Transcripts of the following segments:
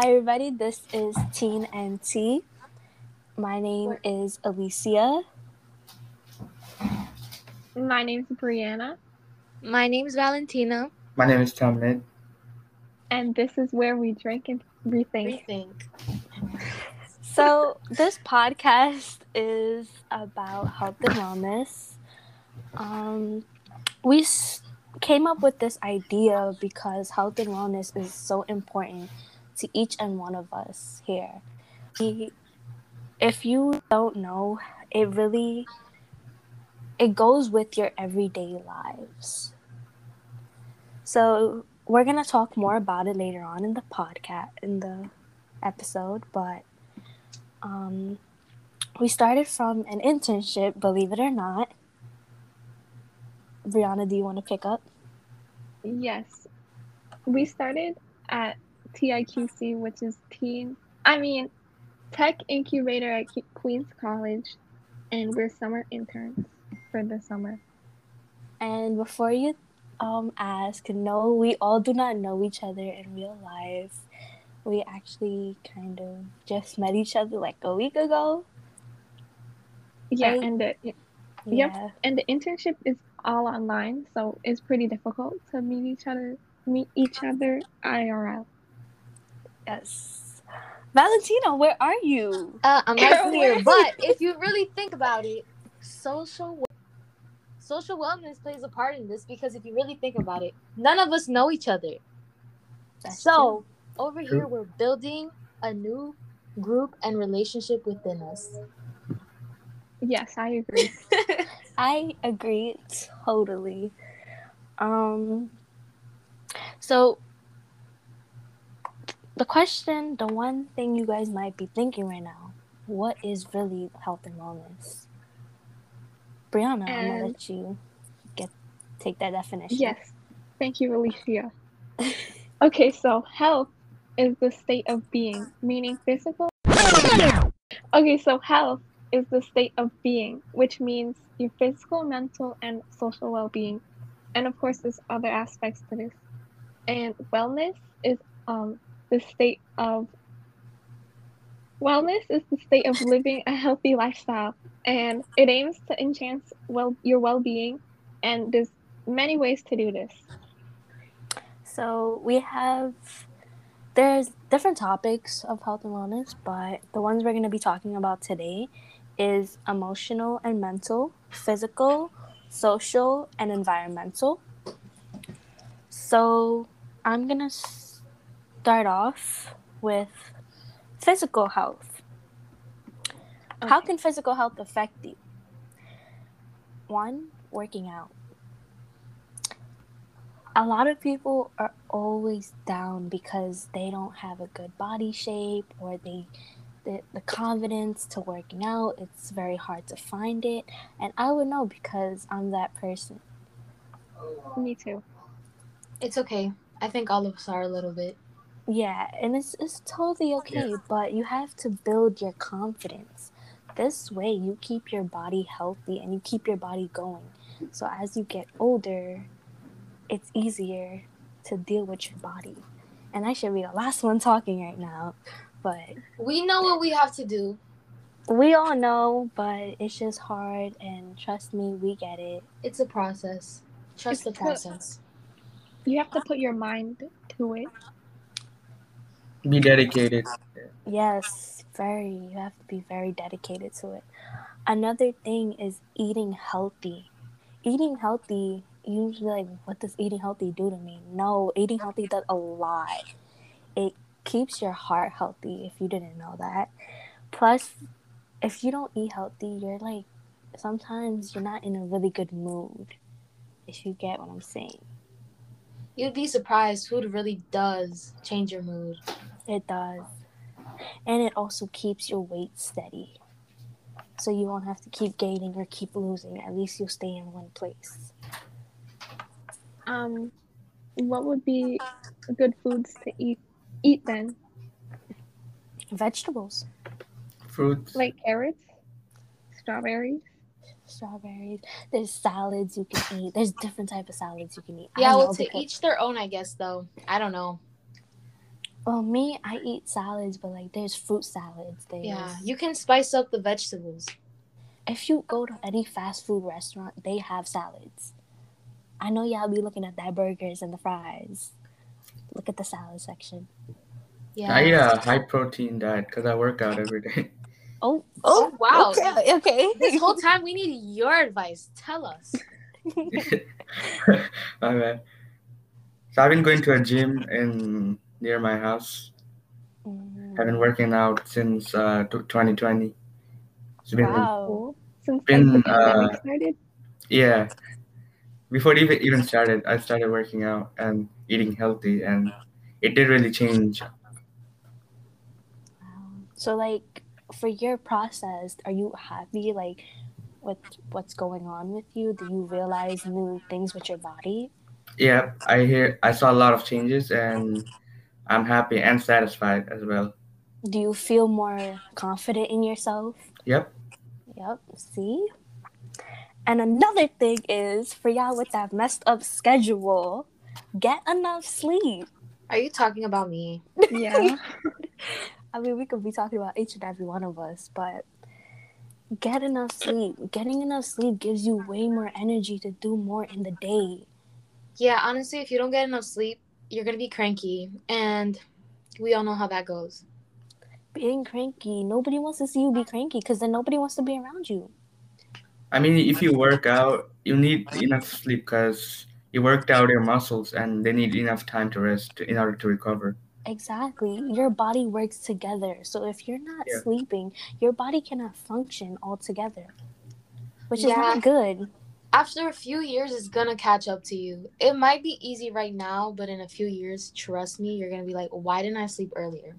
Hi, everybody. This is Teen and Tea. My name is Alicia. My name's Brianna, My name's Valentina. My name is Tamlin. and this is where we drink and rethink. Rethink. So, this podcast is about health and wellness. Um, we s- came up with this idea because health and wellness is so important to each and one of us here. We- If you don't know, it really it goes with your everyday lives. So, we're going to talk more about it later on in the podcast in the episode, but um, we started from an internship, believe it or not. Brianna, do you want to pick up? Yes, we started at TIQC, which is Teen, I mean, Tech Incubator at Queens College, and we're summer interns for the summer. And before you um, ask, no, we all do not know each other in real life. We actually kind of just met each other like a week ago. Yeah, Right. and the Yep. Yeah. and the internship is all online, so it's pretty difficult to meet each other, meet each other IRL. Yes. Valentina, where are you? Uh, I'm right Where here. is But if you really think about it, social we- social wellness plays a part in this because if you really think about it, none of us know each other. That's so over True. here, we're building a new group and relationship within us. Yes, I agree. I agree totally. Um so the question, the one thing you guys might be thinking right now, what is really health and wellness? Brianna, I'm gonna let you get take that definition. Yes. Thank you, Alicia. okay, so health is the state of being, meaning physical. Okay, so health is the state of being, which means your physical, mental, and social well being. And of course, there's other aspects to this. And wellness is um, the state of wellness is the state of living a healthy lifestyle and it aims to enhance well your well-being and there's many ways to do this So we have there's different topics of health and wellness, but the ones we're going to be talking about today is emotional and mental, physical, social, and environmental. So I'm going to start off with physical health. How can physical health affect you? One, working out a lot of people are always down because they don't have a good body shape or they the, the confidence to working out it's very hard to find it and i would know because i'm that person me too It's okay. I think all of us are a little bit. Yeah and it's, it's totally oh, okay but you have to build your confidence. This way you keep your body healthy and you keep your body going. So as you get older it's easier to deal with your body. And i should be the last one talking right now but We know what we have to do. we all know but it's just hard and trust me we get it. It's a process. Trust the It's a- process. you have to put your mind to it Be dedicated. yes very you have to be very dedicated to it another thing is eating healthy eating healthy usually like what does eating healthy do to me no eating healthy does a lot it keeps your heart healthy if you didn't know that plus if you don't eat healthy you're like sometimes you're not in a really good mood if you get what i'm saying You'd be surprised. Food really does change your mood. It does. And it also keeps your weight steady. So you won't have to keep gaining or keep losing. At least you'll stay in one place. um what would be good foods to eat eat then Vegetables, Fruits. like carrots strawberries strawberries. There's salads you can eat. There's different type of salads you can eat. I Yeah, know well, to because- each their own, I guess. Though I don't know. Well, me, I eat salads, but like there's fruit salads. There's, Yeah, you can spice up the vegetables. if you go to any fast food restaurant, they have salads. I know y'all be looking at that burgers and the fries. Look at the salad section. Yeah. I eat a high protein diet because I work out every day. Oh, oh, Oh, wow. Okay, okay. This whole time we need your advice. Tell us. My bad. So I've been going to a gym in near my house. Mm, I've been working out since uh, 2020. It's been wow. Since Been, like, the pandemic uh, started. yeah. Before it even even started, I started working out and eating healthy, and it did really change. So, like, for your process, are you happy, like, with what's going on with you? Do you realize new things with your body? Yeah, I hear I saw a lot of changes, and I'm happy and satisfied as well. Do you feel more confident in yourself? Yep. Yep. See? And another thing is for y'all with that messed up schedule, get enough sleep. Are you talking about me? Yeah. I mean, we could be talking about each and every one of us, but get enough sleep. Getting enough sleep gives you way more energy to do more in the day. Yeah, honestly, if you don't get enough sleep, you're gonna be cranky, and we all know how that goes. Being cranky, nobody wants to see you be cranky because then nobody wants to be around you. I mean, if you work out, you need enough sleep because you worked out your muscles, and they need enough time to rest in order to recover. Exactly. Your body works together. So if you're not Yeah. sleeping, your body cannot function altogether, which is not good. After a few years, it's gonna catch up to you. It might be easy right now, but in a few years, trust me, you're gonna be like, why didn't I sleep earlier?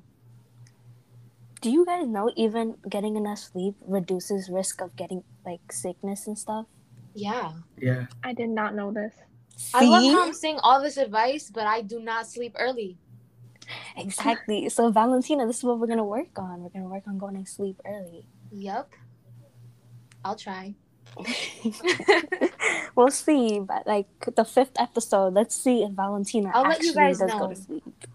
Do you guys know even getting enough sleep reduces risk of getting like sickness and stuff? Yeah. Yeah. I did not know this. I love how I'm saying all this advice, but I do not sleep early. Exactly. So Valentina, this is what we're gonna work on. We're gonna work on going to sleep early. Yep. I'll try. we'll see, but like the fifth episode, let's see if Valentina I'll let actually you guys does go know. to sleep.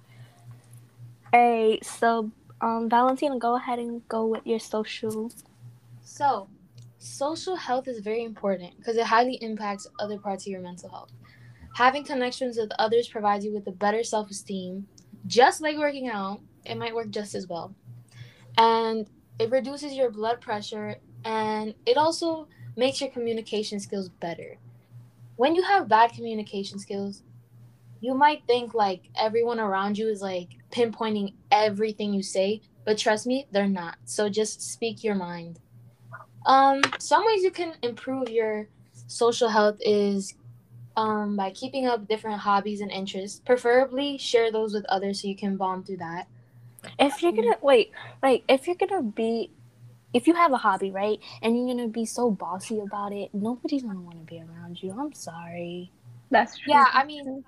Alright, so um Valentina, go ahead and go with your social. So, social health is very important because it highly impacts other parts of your mental health. Having connections with others provides you with a better self esteem. Just like working out, it might work just as well. And it reduces your blood pressure and it also makes your communication skills better. When you have bad communication skills, you might think like everyone around you is like pinpointing everything you say, but trust me, they're not. So just speak your mind. Um, some ways you can improve your social health is um, by keeping up different hobbies and interests. Preferably share those with others so you can bond through that. If you're gonna wait, like if you're gonna be if you have a hobby, right, and you're gonna be so bossy about it, nobody's gonna wanna be around you. I'm sorry. That's true. Yeah, I mean-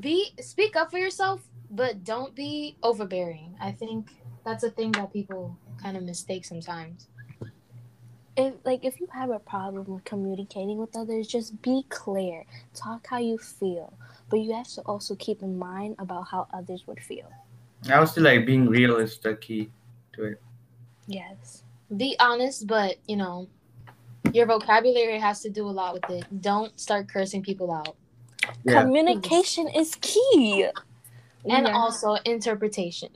Be speak up for yourself, but don't be overbearing. I think that's a thing that people kind of mistake sometimes. if like if you have a problem with communicating with others just be clear talk how you feel but you have to also keep in mind about how others would feel I would say like being real is the key to it. yes Be honest, but you know, your vocabulary has to do a lot with it. Don't start cursing people out. Yeah. communication is key And yeah. also interpretation.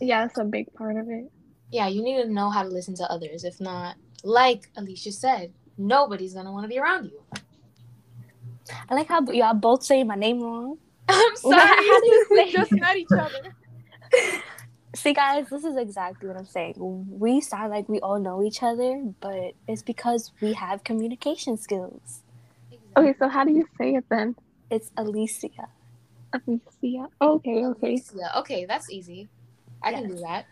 yeah, that's a big part of it. Yeah, you need to know how to listen to others. If not, like Alicia said, nobody's gonna want to be around you. i like how y'all both say my name wrong I'm sorry. How do you we just met each other. See guys this is exactly what i'm saying we sound like we all know each other but it's because we have communication skills Okay, so how do you say it then? it's alicia Alicia. Okay, okay. Yeah, okay, that's easy. I can do that.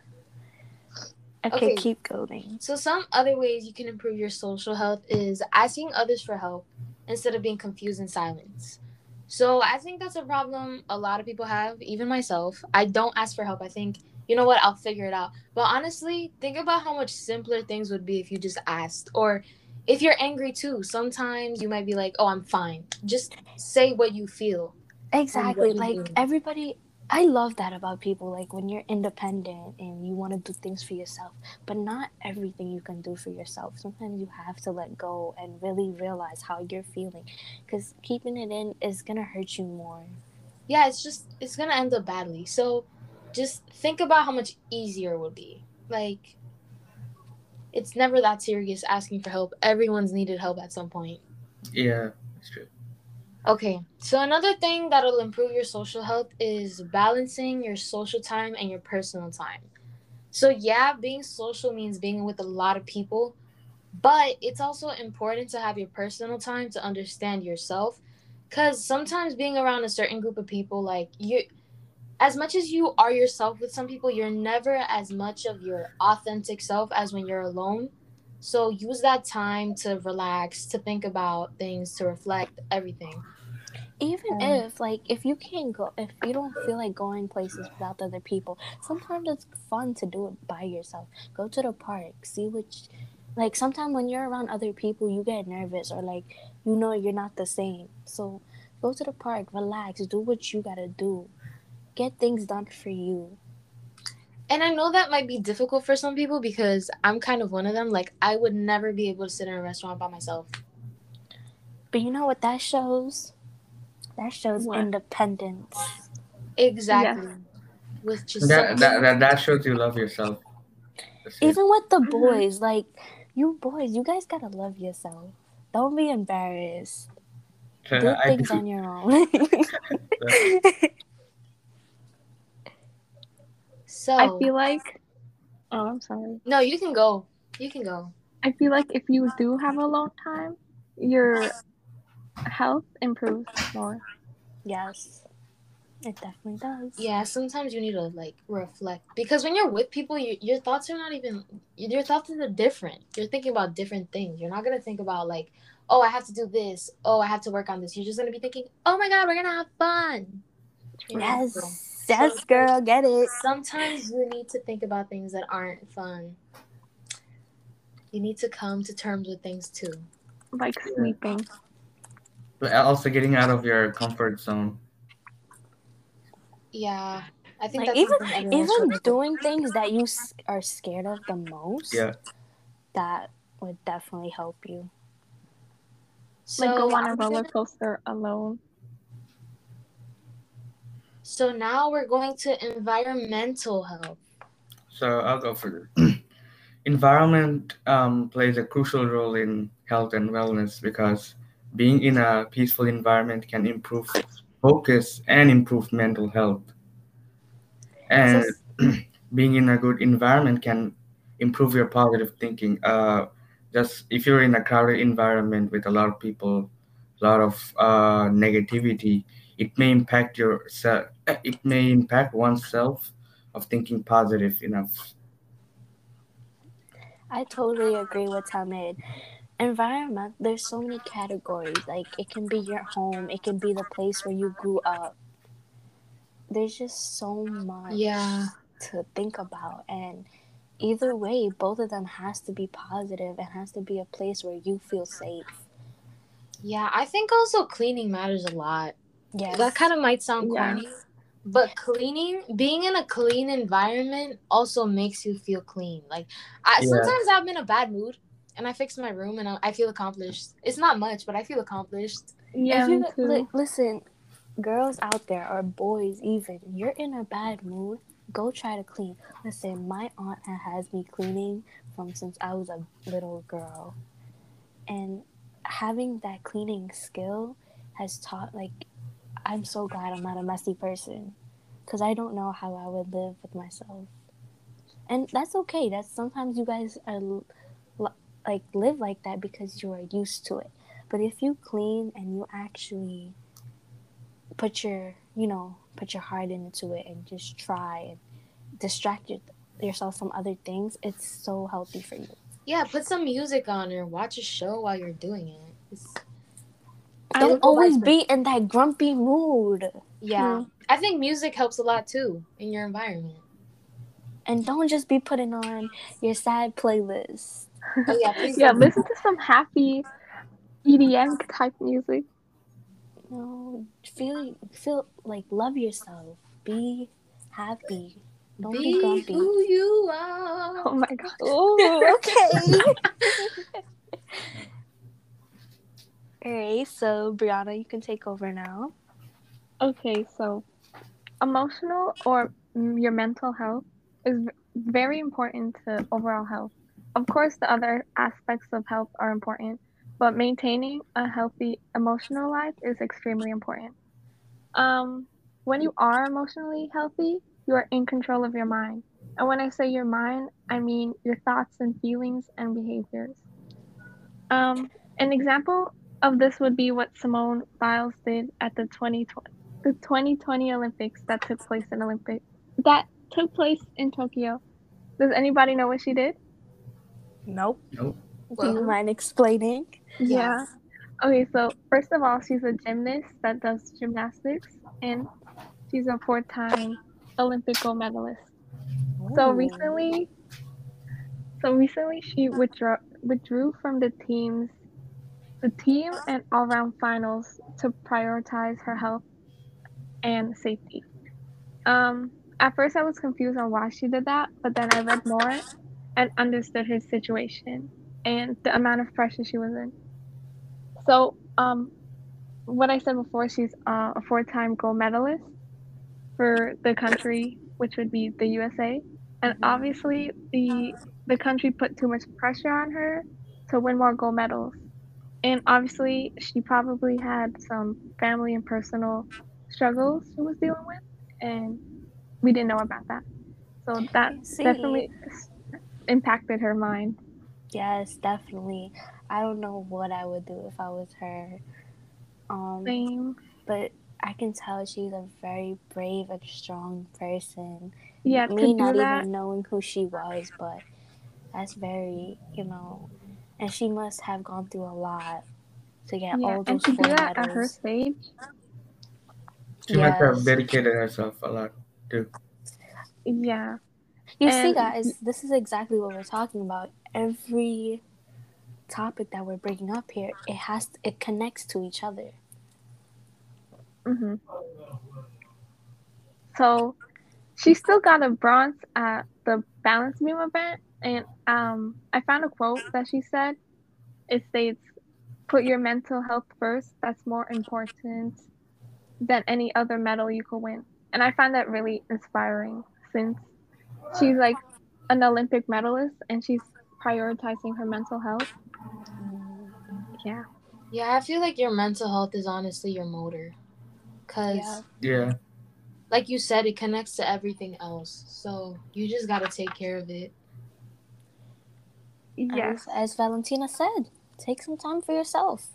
okay, Okay. keep going So some other ways you can improve your social health is asking others for help instead of being confused in silence. So I think that's a problem a lot of people have, even myself. I don't ask for help. I think, you know what, I'll figure it out. But honestly, think about how much simpler things would be if you just asked. Or if you're angry too, sometimes you might be like, oh, I'm fine. Just say what you feel. Exactly. you Like do. everybody I love that about people. Like when you're independent and you want to do things for yourself, but not everything you can do for yourself. Sometimes you have to let go and really realize how you're feeling, because keeping it in is gonna hurt you more. Yeah, it's just it's gonna end up badly. So, just think about how much easier it would be. Like, it's never that serious asking for help. Everyone's needed help at some point. Yeah, that's true. Okay, so another thing that'll improve your social health is balancing your social time and your personal time. So, yeah, being social means being with a lot of people, but it's also important to have your personal time to understand yourself. Because sometimes being around a certain group of people, like you, as much as you are yourself with some people, you're never as much of your authentic self as when you're alone. So use that time to relax, to think about things, to reflect everything. Even Um, if like if you can't go, if you don't feel like going places without other people, sometimes it's fun to do it by yourself. Go to the park, see which, like sometimes when you're around other people, you get nervous or like you know you're not the same. So go to the park, relax, do what you gotta do, get things done for you. And I know that might be difficult for some people because I'm kind of one of them. Like I would never be able to sit in a restaurant by myself. But you know what that shows? That shows What? independence. Exactly. With just That, something- that, that, that shows you love yourself. Even with the Mhm. boys, like you boys, you guys gotta love yourself. Don't be embarrassed. Do things on your own. so I feel like. Oh, I'm sorry. no, you can go. You can go. I feel like if you do have alone time, your health improves more. yes, it definitely does. Yeah, sometimes you need to like reflect because when you're with people, you, your thoughts are not even your thoughts are different. You're thinking about different things. You're not gonna think about like, oh, I have to do this. Oh, I have to work on this. You're just gonna be thinking, oh my god, we're gonna have fun. You? Yes, So yes, girl, get it. Sometimes you need to think about things that aren't fun. You need to come to terms with things too. Like sleeping. But also getting out of your comfort zone. Yeah, I think Like that's even even doing things that you are scared of the most. Yeah. that would definitely help you. So, like go on a I'm roller coaster alone. So now we're going to environmental health. So I'll go for. Environment um, plays a crucial role in health and wellness because being in a peaceful environment can improve focus and improve mental health. And being in a good environment can improve your positive thinking. Uh, just if you're in a crowded environment with a lot of people, a lot of uh, negativity, it may impact your se- eh, it may impact oneself of thinking positive enough. I totally agree with Tamid. Environment, there's so many categories. Like it can be your home, it can be the place where you grew up. There's just so much Yeah. to think about and either way, both of them has to be positive and has to be a place where you feel safe. Yeah, I think also cleaning matters a lot. Yes. That kind of might sound Yeah. corny, but cleaning, being in a clean environment also makes you feel clean. Like I Yeah. sometimes I'm in a bad mood and I fix my room and I, I feel accomplished. It's not much, but I feel accomplished. Yeah, if you me too. li- listen, girls out there or boys even, you're in a bad mood, go try to clean. Listen, my aunt has me cleaning from since I was a little girl, and having that cleaning skill has taught like I'm so glad I'm not a messy person, because I don't know how I would live with myself, and that's okay. That's sometimes you guys are like live like that because you are used to it. But if you clean and you actually put your, you know, put your heart into it and just try and distract your, yourself from other things, it's so healthy for you. Yeah, put some music on or watch a show while you're doing it. It's, I Don't It'll always be in that grumpy mood. yeah, hmm. I think music helps a lot too in your environment. And don't just be putting on your sad playlist. Oh yeah, yeah, listen to some happy EDM type music. You know, feel feel like love yourself. be happy. Don't be, Be grumpy. who you are. Oh my god. Oh, okay. All right, so Brianna, you can take over now. Okay, so emotional or mm, your mental health is very important to overall health. Of course, the other aspects of health are important, but maintaining a healthy emotional life is extremely important. Um, when you are emotionally healthy, you are in control of your mind. And when I say your mind, I mean your thoughts and feelings and behaviors. Um, an example of this would be what Simone Biles did at the 2020 the 2020 Olympics that took place in Olympic that took place in Tokyo. Does anybody know what she did? Nope. Nope. Do you mind explaining? Yeah. Okay, so first of all, she's a gymnast that does gymnastics and she's a four-time Olympic gold medalist. So recently so recently she withdrew withdrew from the teams the team and all-round finals to prioritize her health and safety. Um, at first I was confused on why she did that, but then I read more and understood her situation and the amount of pressure she was in. So, um, what I said before, she's uh, a four-time gold medalist for the country, which would be the USA, and obviously the the country put too much pressure on her to win more gold medals, and obviously she probably had some family and personal struggles she was dealing with, and we didn't know about that. So that see. definitely impacted her mind. Yes, definitely. I don't know what I would do if I was her. Um, Same. but I can tell she's a very brave and strong person. Yeah, Me not that. even knowing who she was, but that's very, you know, and she must have gone through a lot to get Yeah, all and those to do four that at her medals. stage. She must have dedicated herself a lot too. Yeah. You see, guys, this is exactly what we're talking about. Every topic that we're bringing up here, it has it connects to each other. hmm So she still got a bronze at the balance beam event, and um, I found a quote that she said. It states, "Put your mental health first. That's more important than any other medal you could win." And I find that really inspiring, since she's like an Olympic medalist and she's prioritizing her mental health. Yeah. Yeah, I feel like your mental health is honestly your motor. Because, Yeah. Yeah. like you said, it connects to everything else. So you just got to take care of it. Yes. As, as Valentina said, take some time for yourself.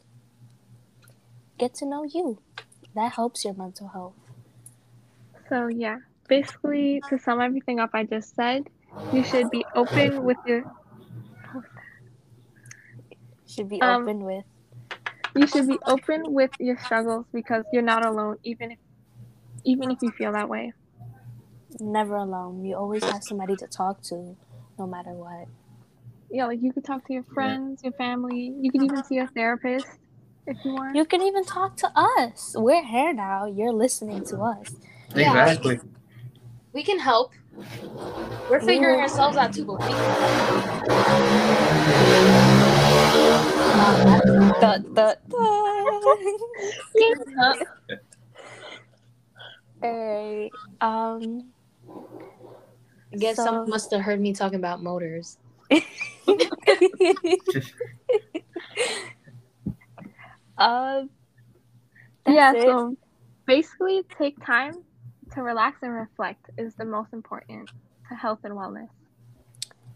Get to know you. That helps your mental health. So yeah, basically to sum everything up I just said, you should be open with your Should be Um, open with. you should be open with your struggles because you're not alone even if even if you feel that way. Never alone. You always have somebody to talk to, no matter what. Yeah, like you could talk to your friends, your family, you could even see a therapist if you want. You can even talk to us. We're here now. You're listening to us. Yeah. Exactly. We can help. We're figuring ourselves out too, but we can help. The, the, Alright. Um. I guess So- someone must have heard me talking about motors. Um, that's yeah, it. so basically take time to relax and reflect is the most important to health and wellness.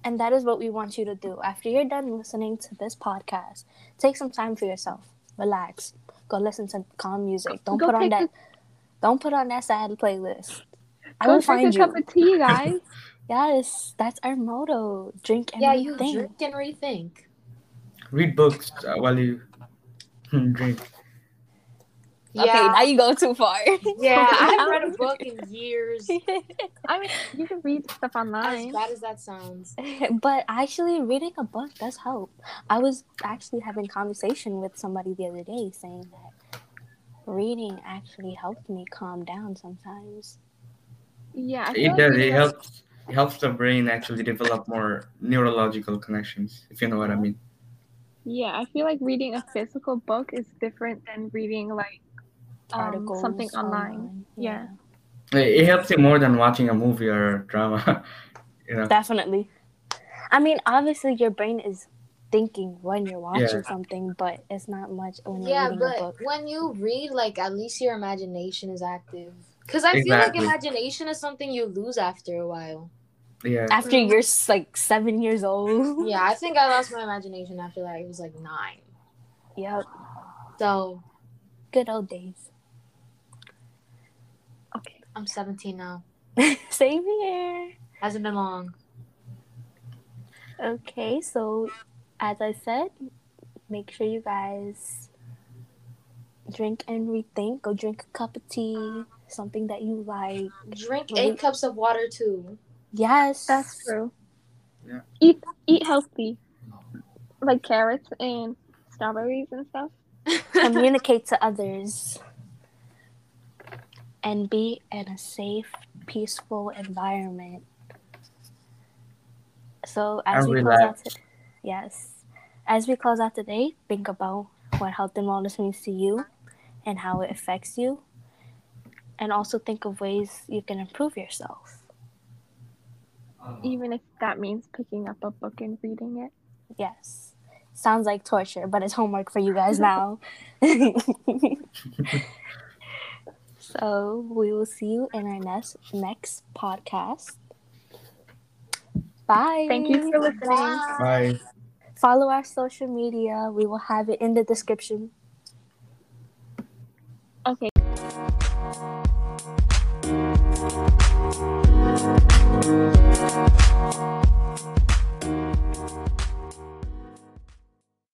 And that is what we want you to do. After you're done listening to this podcast, take some time for yourself. Relax. Go listen to calm music. Don't Go put on that. a- Don't put on that sad playlist. I Go will drink find a you. cup of tea, guys. Yes, that's our motto. Drink and Yeah, you rethink. drink and rethink. Read books uh, while you drink. Yeah, Okay, now you go too far. yeah. I haven't read a book in years. I mean, you can read stuff online. As online. bad as that sounds. but actually, reading a book does help. I was actually having conversation with somebody the other day saying that reading actually helped me calm down sometimes. Yeah, I feel It like does. It reading a- helps. It helps the brain actually develop more neurological connections, if you know what I mean. Yeah, I feel like reading a physical book is different than reading like um, Articles something online. Yeah. It it helps you more than watching a movie or a drama. you know. Definitely. I mean, obviously, your brain is thinking when you're watching Yeah. something, but it's not much when you're Yeah, reading a book. Yeah, but when you read, like at least your imagination is active. Cause I feel like imagination is something you lose after a while. Yeah. After you're like seven years old. Yeah, I think I lost my imagination after that. It was like nine. Yep. So Good old days. Okay. I'm 17 now. Same here. Hasn't been long. Okay, so as I said, make sure you guys drink and rethink. Go drink a cup of tea, something that you like. Drink Really? eight cups of water too. Yes, That's true. Yeah. Eat eat healthy. Like carrots and strawberries and stuff. Communicate to others and be in a safe, peaceful environment. So as And we close out, relax. to- yes, as we close out today, think about what health and wellness means to you and how it affects you, and also think of ways you can improve yourself. Uh-huh. Even if that means picking up a book and reading it. Yes, sounds like torture, but it's homework for you guys now. so we will see you in our next next podcast. Bye. Thank you for listening. Bye. Follow our social media. We will have it in the description. Okay. Thank you.